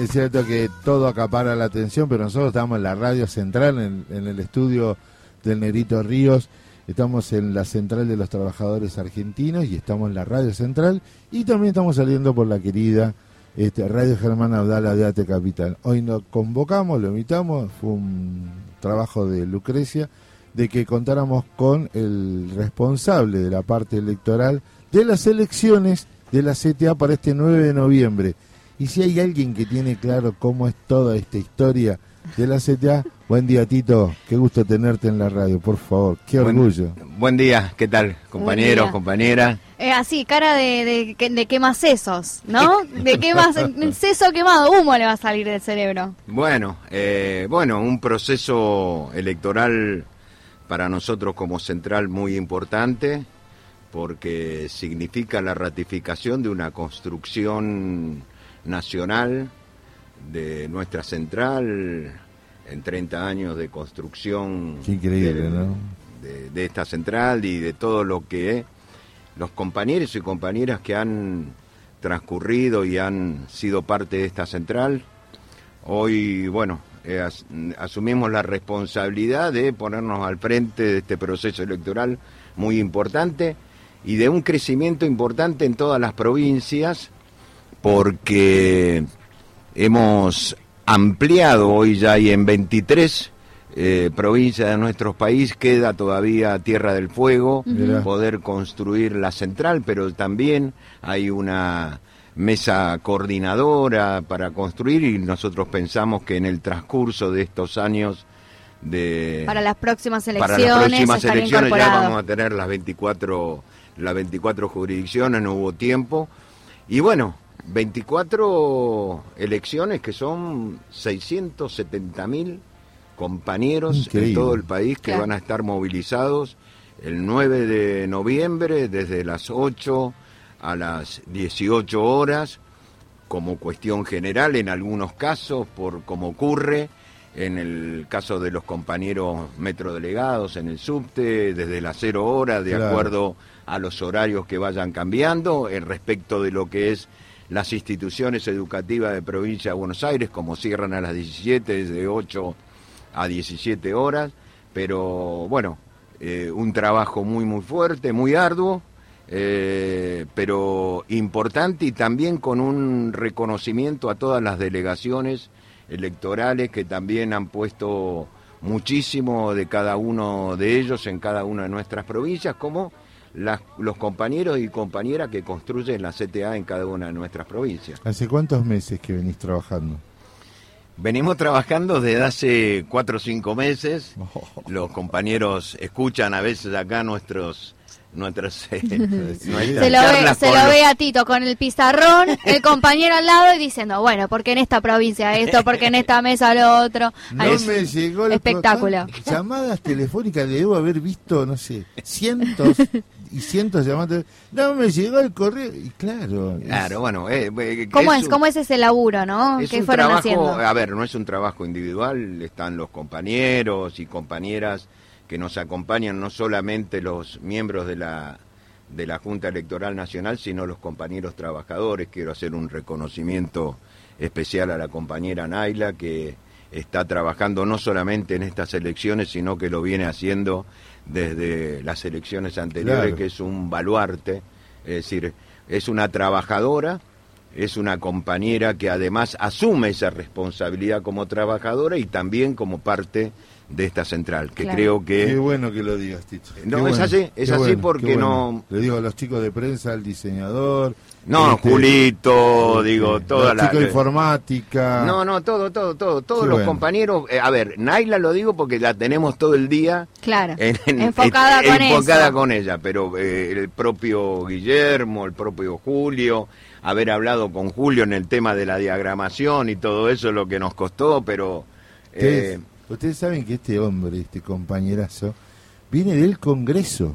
Es cierto que todo acapara la atención, pero nosotros estamos en la radio central, en, el estudio del Negrito Ríos. Estamos en la central de los trabajadores argentinos y estamos en la radio central y también estamos saliendo por la querida este, Radio Germán Abdala de Ate Capital. Hoy nos convocamos, lo invitamos, fue un trabajo de Lucrecia, de que contáramos con el responsable de la parte electoral de las elecciones de la CTA para este 9 de noviembre. Y si hay alguien que tiene claro cómo es toda esta historia de la CTA, buen día Tito, qué gusto tenerte en la radio, por favor, qué orgullo. Buen, día, ¿qué tal, compañeros, compañeras? Eh, así, cara de, de, de quemas sesos, ¿no? De quemas, seso quemado, humo le va a salir del cerebro. Bueno, eh, bueno, un proceso electoral para nosotros como central muy importante porque significa la ratificación de una construcción nacional de nuestra central en 30 años de construcción increíble, de, ¿no? de, de, esta central y de todo lo que los compañeros y compañeras que han transcurrido y han sido parte de esta central. Hoy, bueno, eh, as, asumimos la responsabilidad de ponernos al frente de este proceso electoral muy importante y de un crecimiento importante en todas las provincias porque hemos ampliado hoy ya y en 23 eh, provincias de nuestro país queda todavía Tierra del Fuego, uh -huh. poder construir la central, pero también hay una mesa coordinadora para construir y nosotros pensamos que en el transcurso de estos años de para las próximas elecciones, para las próximas elecciones ya vamos a tener las 24 las 24 jurisdicciones, no hubo tiempo y bueno, 24 elecciones que son 670 mil compañeros Increíble. en todo el país que Claro. van a estar movilizados el 9 de noviembre desde las 8 a las 18 horas como cuestión general en algunos casos por como ocurre en el caso de los compañeros metrodelegados en el subte desde las 0 horas de Claro. acuerdo a los horarios que vayan cambiando en respecto de lo que es las instituciones educativas de provincia de Buenos Aires, como cierran a las 17, desde 8 a 17 horas, pero bueno, eh, un trabajo muy, muy fuerte, muy arduo, eh, pero importante y también con un reconocimiento a todas las delegaciones electorales que también han puesto muchísimo de cada uno de ellos en cada una de nuestras provincias, como las- los compañeros y compañeras que construyen la CTA en cada una de nuestras provincias. ¿Hace cuántos meses que venís trabajando? Venimos trabajando desde hace cuatro o cinco meses. Los compañeros escuchan a veces acá nuestros nuestras eh, nuestras Se lo, ve, se lo ve a Tito con el pizarrón, el compañero al lado y diciendo, bueno, porque en esta provincia esto, porque en esta mesa lo otro. No Ahí- me llegó el espectáculo. ¿cuántas Llamadas telefónicas, le debo haber visto, no sé, cientos y cientos de llamadas. No me llegó el correo. Y claro. es- Claro, bueno, eh, eh, ¿Cómo es, un- ¿Cómo es ese laburo, no? Es ¿Qué un fueron trabajo, haciendo? a ver, no es un trabajo individual, están los compañeros y compañeras que nos acompañan, no solamente los miembros de la de la Junta Electoral Nacional, sino los compañeros trabajadores. Quiero hacer un reconocimiento especial a la compañera Naila, que está trabajando no solamente en estas elecciones, sino que lo viene haciendo desde las elecciones anteriores, Claro. que es un baluarte, es decir, es una trabajadora, es una compañera que además asume esa responsabilidad como trabajadora y también como parte de esta central, que Claro. creo que... Qué bueno que lo digas, Tito. No, es así, es así bueno, porque bueno. no- Le digo a los chicos de prensa, al diseñador. No, este, Julito, este, digo, toda los la... chicos de informática. No, no, todo, todo, todo, todos los bueno. compañeros, eh, a ver, Naila lo digo porque la tenemos todo el día Claro, en- en- enfocada en- con enfocada eso. con ella, pero eh, el propio Guillermo, el propio Julio, haber hablado con Julio en el tema de la diagramación y todo eso es lo que nos costó, pero eh, ustedes saben que este hombre, este compañerazo, viene del Congreso.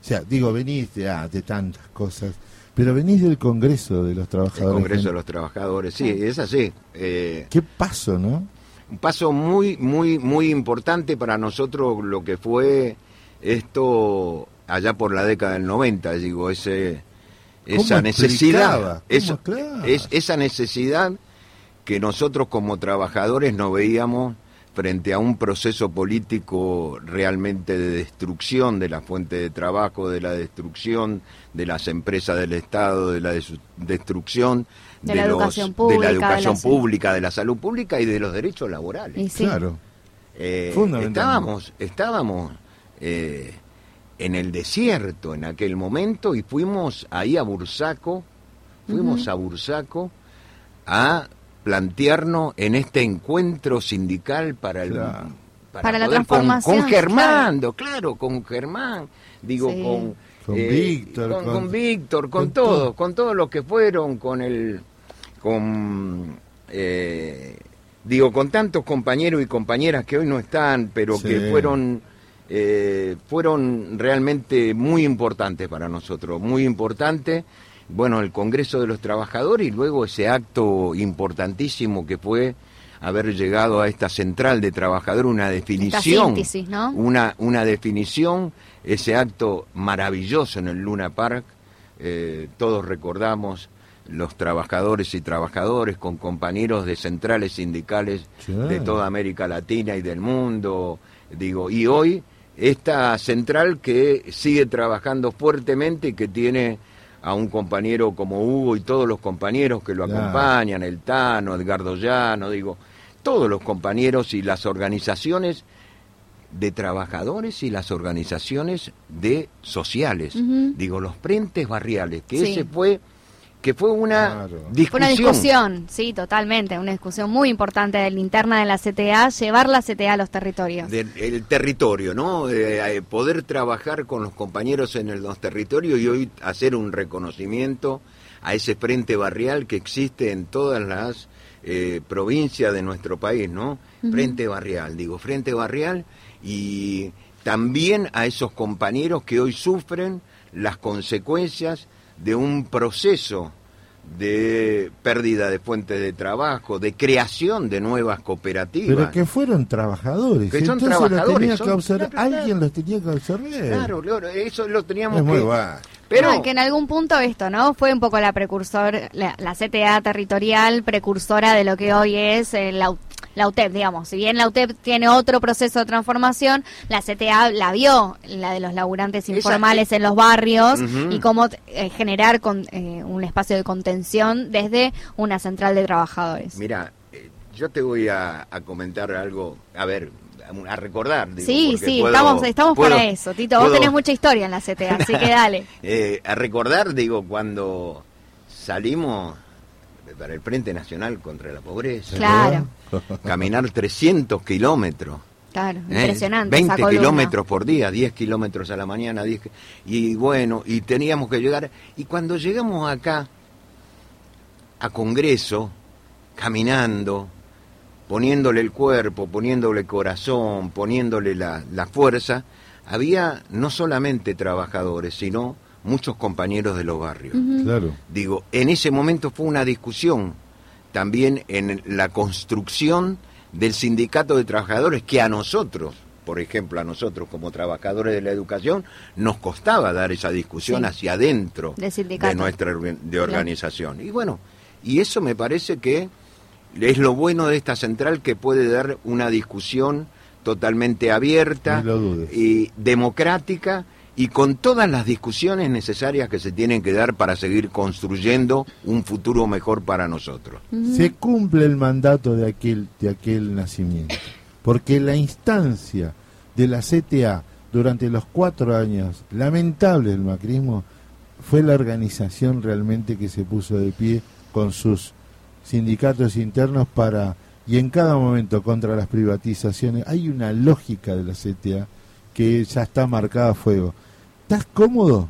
O sea, digo, venís de, ah, de tantas cosas, pero venís del Congreso de los el Trabajadores. Congreso de los Trabajadores, sí, es así. eh, Qué paso, ¿no? un paso muy, muy, muy importante para nosotros lo que fue esto allá por la década del 90, digo, ese, esa ¿Cómo necesidad, Claro. es, esa necesidad que nosotros como trabajadores nos veíamos frente a un proceso político realmente de destrucción de la fuente de trabajo, de la destrucción de las empresas del Estado, de la destrucción de, la, educación pública, de la educación pública, de la salud pública y de los derechos laborales. Claro. Eh, estábamos, estábamos eh, en el desierto en aquel momento y fuimos ahí a Bursaco, fuimos a Bursaco a plantearnos en este encuentro sindical para el para, la transformación con, Germán, claro. con Germán, digo con con eh, Víctor, con, Víctor, con, todos, con todos los que fueron, con el con eh, digo con tantos compañeros y compañeras que hoy no están, pero que fueron eh, fueron realmente muy importantes para nosotros, muy importantes bueno, el Congreso de los Trabajadores y luego ese acto importantísimo que fue haber llegado a esta central de trabajadores, una definición, una, una definición, ese acto maravilloso en el Luna Park, eh, todos recordamos los trabajadores y trabajadores con compañeros de centrales sindicales de toda América Latina y del mundo, digo, y hoy esta central que sigue trabajando fuertemente y que tiene a un compañero como Hugo y todos los compañeros que lo acompañan, el Tano, Edgardo Llano, digo, todos los compañeros y las organizaciones de trabajadores y las organizaciones de sociales, digo, los frentes barriales, que ese fue que fue una discusión. Fue una discusión, sí, totalmente, una discusión muy importante de la interna de la CTA, llevar la CTA a los territorios. el territorio, ¿no? Eh, poder trabajar con los compañeros en los territorios y hoy hacer un reconocimiento a ese frente barrial que existe en todas las eh, provincias de nuestro país, ¿no? Frente barrial, digo, frente barrial y también a esos compañeros que hoy sufren las consecuencias de un proceso de pérdida de fuentes de trabajo, de creación de nuevas cooperativas. Pero que fueron trabajadores. Que son trabajadores. alguien los tenía que observar. Claro, claro, eso lo teníamos que... Pero que en algún punto esto, ¿no? Fue un poco la precursor, la, CTA territorial, precursora de lo que hoy es eh, la, la UTEP, digamos. Si bien la UTEP tiene otro proceso de transformación, la CTA la vio, la de los laburantes informales en los barrios y cómo eh, generar con, eh, un espacio de contención desde una central de trabajadores. Mira, yo te voy a comentar algo, a ver, a recordar. sí, sí, estamos, estamos para eso, Tito. Vos tenés mucha historia en la CTA, así que dale. Eh, a recordar, digo, cuando salimos para el Frente Nacional contra la Pobreza. Claro. Caminar 300 kilómetros. Claro, ¿eh? impresionante. 20 kilómetros por día, 10 kilómetros a la mañana, 10, y bueno, y teníamos que llegar. Y cuando llegamos acá, a Congreso, caminando, poniéndole el cuerpo, poniéndole el corazón, poniéndole la, fuerza, había no solamente trabajadores, sino muchos compañeros de los barrios. Claro. Digo, en ese momento fue una discusión también en la construcción del sindicato de trabajadores que a nosotros, por ejemplo, a nosotros como trabajadores de la educación, nos costaba dar esa discusión hacia adentro de, nuestra de organización. Y bueno, y eso me parece que es lo bueno de esta central que puede dar una discusión totalmente abierta y democrática y con todas las discusiones necesarias que se tienen que dar para seguir construyendo un futuro mejor para nosotros. Se cumple el mandato de aquel, de aquel nacimiento, porque la instancia de la CTA durante los cuatro años lamentables del macrismo fue la organización realmente que se puso de pie con sus sindicatos internos para, y en cada momento contra las privatizaciones, hay una lógica de la CTA que ya está marcada a fuego. ¿Estás cómodo?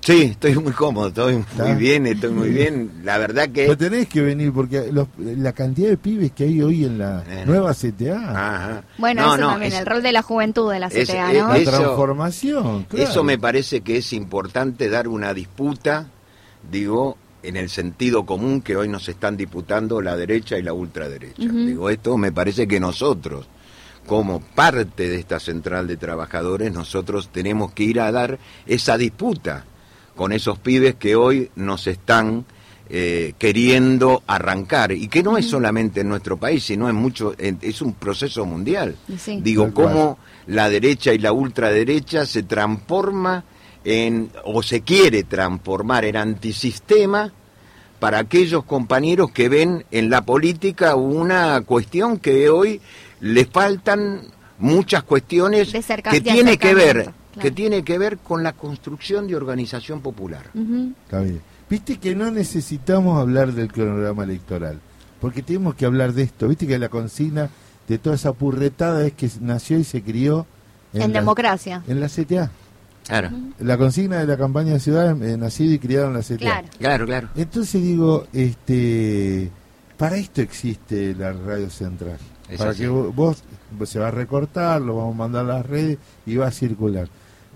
Sí, estoy muy cómodo, estoy muy bien, estoy muy bien. La verdad que... Pero tenés que venir porque la cantidad de pibes que hay hoy en la eh. nueva CTA. Bueno, eso también, el rol de la juventud de la CTA, ¿no? la transformación. Eso me parece que es importante dar una disputa, digo, en el sentido común que hoy nos están disputando la derecha y la ultraderecha. Digo, esto me parece que nosotros, como parte de esta central de trabajadores, nosotros tenemos que ir a dar esa disputa con esos pibes que hoy nos están eh, queriendo arrancar y que no es solamente en nuestro país, sino en mucho, en- es un proceso mundial. Sí. Digo, cómo la derecha y la ultraderecha se transforma en, o se quiere transformar en antisistema para aquellos compañeros que ven en la política una cuestión que hoy les faltan muchas cuestiones cerca- que tiene que ver claro. que tiene que ver con la construcción de organización popular. Está bien. Viste que no necesitamos hablar del cronograma electoral, porque tenemos que hablar de esto. Viste que la consigna de toda esa purretada es que nació y se crió En la, democracia. en la CTA. Claro, La consigna de la campaña de ciudad, eh, nacido y criado en la CTA. Claro. claro, claro. Entonces digo, este, para esto existe la radio central. Es para así. que vos, vos- se va a recortar, lo vamos a mandar a las redes y va a circular.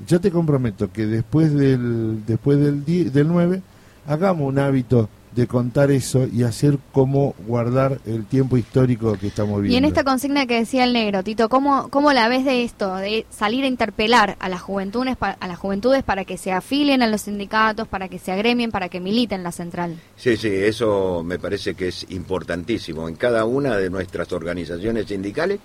Yo te comprometo que después del después del die- del 9 hagamos un hábito de contar eso y hacer cómo guardar el tiempo histórico que estamos viviendo. Y en esta consigna que decía el negro, Tito, ¿cómo, ¿cómo la ves de esto? De salir a interpelar a las juventudes, a las juventudes para que se afilien a los sindicatos, para que se agremien, para que militen la central. Sí, sí, eso me parece que es importantísimo en cada una de nuestras organizaciones sindicales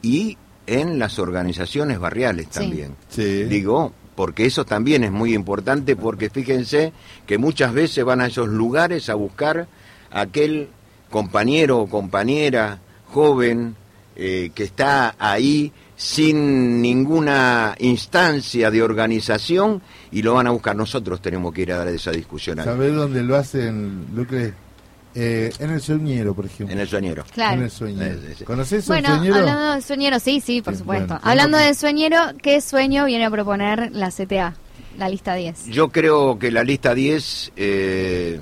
y en las organizaciones barriales Sí. también. Sí. Digo, porque eso también es muy importante porque fíjense que muchas veces van a esos lugares a buscar a aquel compañero o compañera joven eh, que está ahí sin ninguna instancia de organización y lo van a buscar. Nosotros tenemos que ir a dar esa discusión ¿Sabés dónde lo hacen, Lucre? Eh, en el sueñero, por ejemplo. en el sueñero. En el Claro. sueñero. Sí, sí, sí. ¿Conoces Bueno, el sueñero? hablando de sueñero, sí, sí, por Sí, supuesto. bueno, hablando de sueñero, ¿qué sueño viene a proponer la CTA, la lista 10? Yo creo que la lista 10, eh,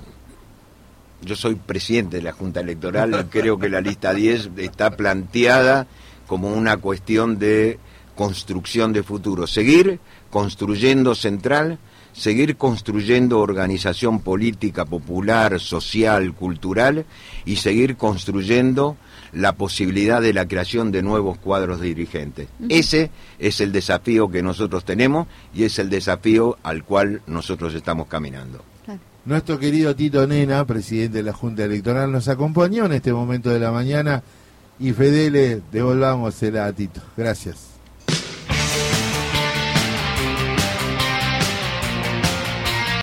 yo soy presidente de la Junta Electoral, creo que la lista 10 está planteada como una cuestión de construcción de futuro. Seguir construyendo central, seguir construyendo organización política, popular, social, cultural y seguir construyendo la posibilidad de la creación de nuevos cuadros dirigentes. Ese es el desafío que nosotros tenemos y es el desafío al cual nosotros estamos caminando. Claro. Nuestro querido Tito Nena, presidente de la Junta Electoral, nos acompañó en este momento de la mañana y Fedele, devolvámosela a Tito. Gracias.